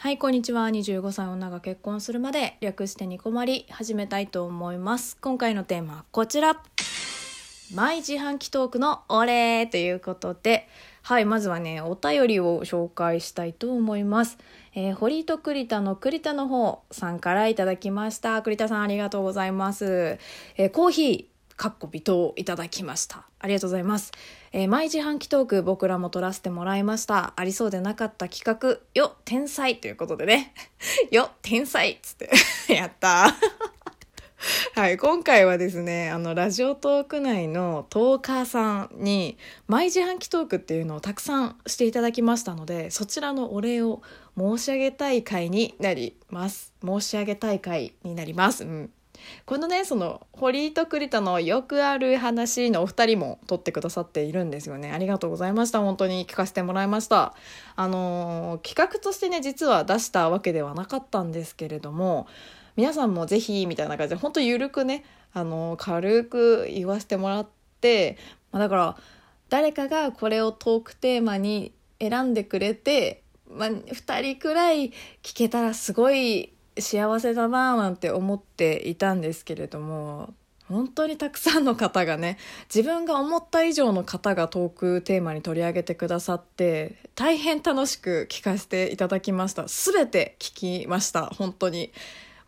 はい、こんにちは。25歳女が結婚するまで略してニコマリ始めたいと思います。今回のテーマはこちら。毎自販機トークのお礼ということで、はい、まずはね、お便りを紹介したいと思います。えー、堀と栗田の栗田の方さんからいただきました。栗田さんありがとうございます。えーコーヒー、かっこ微糖いただきました。ありがとうございます。えー毎自販機トーク僕らも撮らせてもらいました。ありそうでなかった企画、よ、天才ということでね。よ、天才っつって。やった。はい、今回はですね、あの、ラジオトーク内のトーカーさんに、毎自販機トークっていうのをたくさんしていただきましたので、そちらのお礼を申し上げたい回になります。申し上げたい回になります。うん。このねその堀井と栗田のよくある話のお二人も撮ってくださっているんですよね。ありがとうございました。本当に聞かせてもらいました。あのー企画としてね実は出したわけではなかったんですけれども皆さんもぜひみたいな感じで本当ゆるくねあのー軽く言わせてもらって、まあ、だから誰かがこれをトークテーマに選んでくれて、まあ、2人くらい聞けたらすごい幸せだなぁなんて思っていたんですけれども本当にたくさんの方がね自分が思った以上の方がトークテーマに取り上げてくださって大変楽しく聞かせていただきました。全て聞きました。本当に。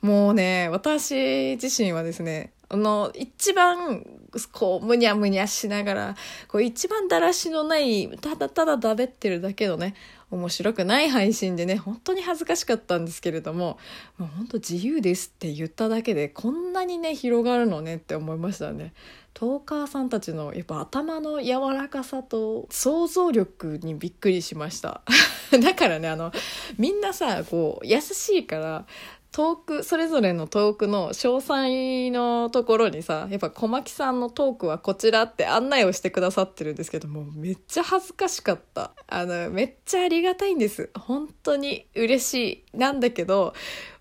もうね私自身はですねの一番こうむにゃむにゃしながらこう一番だらしのないただただだべってるだけのね面白くない配信でね本当に恥ずかしかったんですけれどももう本当自由ですって言っただけでこんなにね広がるのねって思いましたね。トーカーさんたちのやっぱ頭の柔らかさと想像力にびっくりしました だからねあのみんなさこう優しいからトークそれぞれのトークの詳細のところにさやっぱ小牧さんのトークはこちらって案内をしてくださってるんですけどもめっちゃ恥ずかしかった。あのめっちゃありがたいんです。本当に嬉しいなんだけど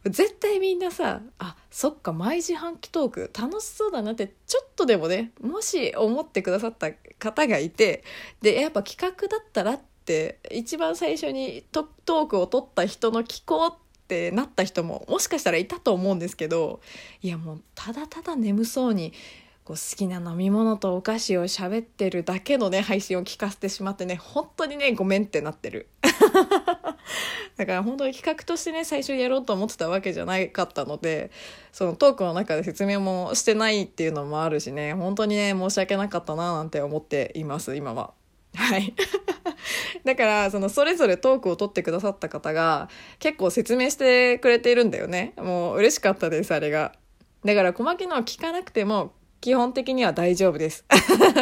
絶対みんなさあそっか毎自販機トーク楽しそうだなってちょっとでもねもし思ってくださった方がいてでやっぱ企画だったらって一番最初にトトークを取った人の聞こうってなった人ももしかしたらいたと思うんですけどいやもうただただ眠そうにこう好きな飲み物とお菓子を喋ってるだけのね配信を聞かせてしまってね本当にねごめんってなってる だから本当に企画としてね最初やろうと思ってたわけじゃなかったのでそのトークの中で説明もしてないっていうのもあるしね本当にね申し訳なかったななんて思っています今は。はい。だから、その、それぞれトークを取ってくださった方が、結構説明してくれているんだよね。もう、嬉しかったです、あれが。だから、小牧の聞かなくても、基本的には大丈夫です。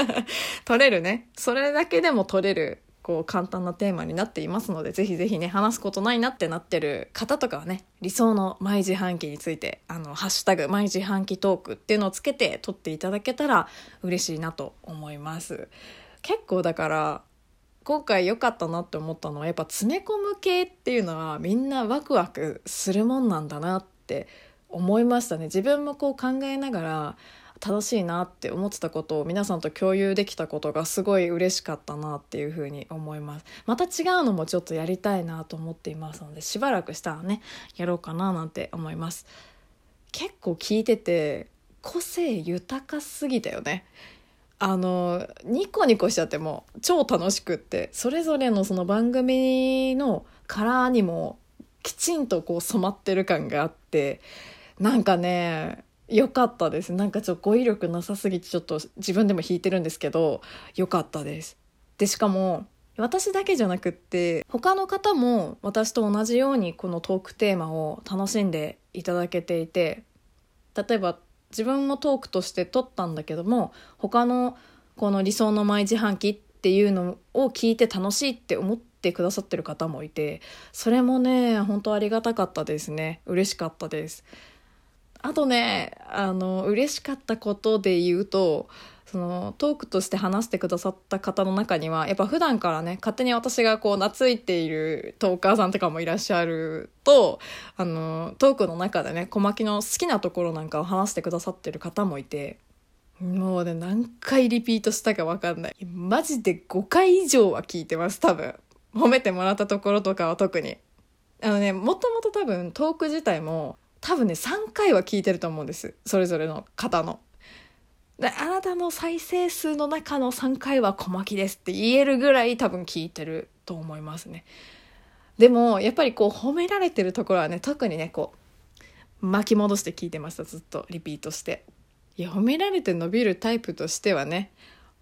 取れるね。それだけでも取れる、こう、簡単なテーマになっていますので、ぜひぜひね、話すことないなってなってる方とかはね、理想の毎自販機について、あの、ハッシュタグ、毎自販機トークっていうのをつけて取っていただけたら嬉しいなと思います。結構だから今回良かったなって思ったのはやっぱ詰め込む系っていうのはみんなワクワクするもんなんだなって思いましたね。自分もこう考えながら楽しいなって思ってたことを皆さんと共有できたことがすごい嬉しかったなっていうふに思います。また違うのもちょっとやりたいなと思っていますのでしばらくしたらねやろうかななんて思います。結構聞いてて個性豊かすぎたよね。あのニコニコしちゃってもう超楽しくってそれぞれのその番組のカラーにもきちんとこう染まってる感があってなんかね良かったです。なんかちょっと語彙力なさすぎてちょっと自分でも弾いてるんですけど良かったです。でしかも私だけじゃなくって他の方も私と同じようにこのトークテーマを楽しんでいただけていて例えば自分もトークとして撮ったんだけども他のこの理想の毎自販機っていうのを聞いて楽しいって思ってくださってる方もいてそれもね本当ありがたかったですね。嬉しかったです。あとねあの嬉しかったことで言うとそのトークとして話してくださった方の中にはやっぱ普段からね勝手に私がこう懐いているトーカーさんとかもいらっしゃるとあのトークの中でね小牧の好きなところなんかを話してくださってる方もいてもうね何回リピートしたか分かんない。マジで5回以上は聞いてます多分。褒めてもらったところとかは特に。あのねもともと多分トーク自体も多分ね3回は聞いてると思うんです。それぞれの方の。であなたの再生数の中の3回は小牧ですって言えるぐらい多分聞いてると思いますね。でもやっぱりこう褒められてるところはね特にねこう巻き戻して聞いてましたずっとリピートして。いや褒められて伸びるタイプとしてはね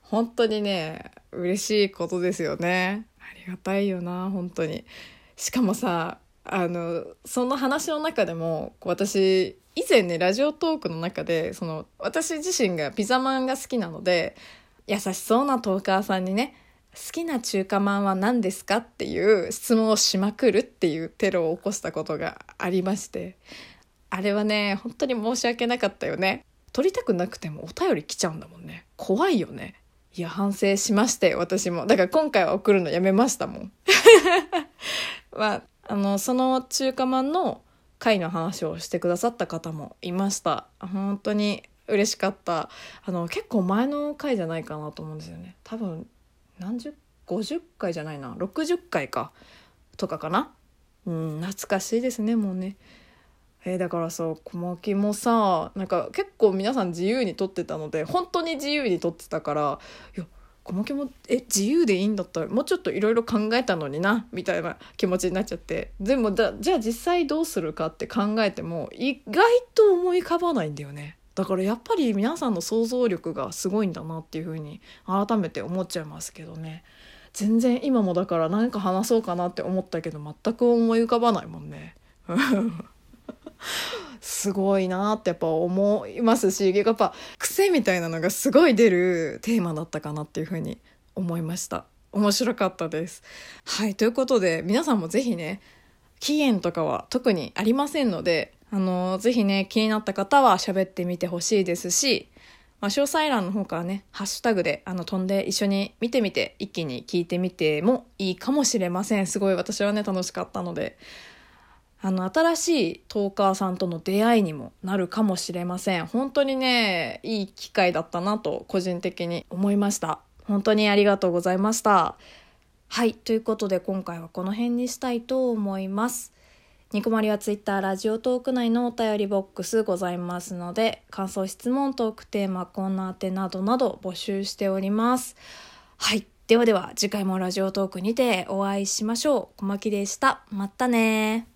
本当にね嬉しいことですよねありがたいよな本当にしかもさあのその話の中でも私以前ねラジオトークの中でその私自身がピザマンが好きなので優しそうなトーカーさんにね好きな中華まんは何ですかっていう質問をしまくるっていうテロを起こしたことがありましてあれはね本当に申し訳なかったよね。取りたくなくてもお便り来ちゃうんだもんね。怖いよね。いや反省しまして私も。だから今回は送るのやめましたもん。まああのその中華まんの回の話をしてくださった方もいました。本当に嬉しかった。あの結構前の回じゃないかなと思うんですよね。多分何十50回じゃないな。60回か。とかかな。うん懐かしいですねもうね。えー、だからさ小牧もさなんか結構皆さん自由に撮ってたので本当に自由に撮ってたからいや小牧もえ自由でいいんだったらもうちょっといろいろ考えたのになみたいな気持ちになっちゃって。でもだじゃあ実際どうするかって考えても意外と思い浮かばないんだよね。だからやっぱり皆さんの想像力がすごいんだなっていうふうに改めて思っちゃいますけどね。全然今もだから何か話そうかなって思ったけど全く思い浮かばないもんね。すごいなってやっぱ思いますしやっぱ癖みたいなのがすごい出るテーマだったかなっていうふうに思いました。面白かったです。はいということで皆さんも是非ね期限とかは特にありませんのであの是非ね気になった方は喋ってみてほしいですしまあ、詳細欄の方からね、ハッシュタグであの飛んで一緒に見てみて、一気に聞いてみてもいいかもしれません。すごい私はね、楽しかったので、あの、新しいトーカーさんとの出会いにもなるかもしれません。本当にね、いい機会だったなと個人的に思いました。本当にありがとうございました。はい、ということで今回はこの辺にしたいと思います。ニコマリはツイッター、ラジオトーク内のお便りボックスございますので、感想、質問、トークテーマ、コーナー宛などなど募集しております。はい。ではでは、次回もラジオトークにてお会いしましょう。小牧でした。またね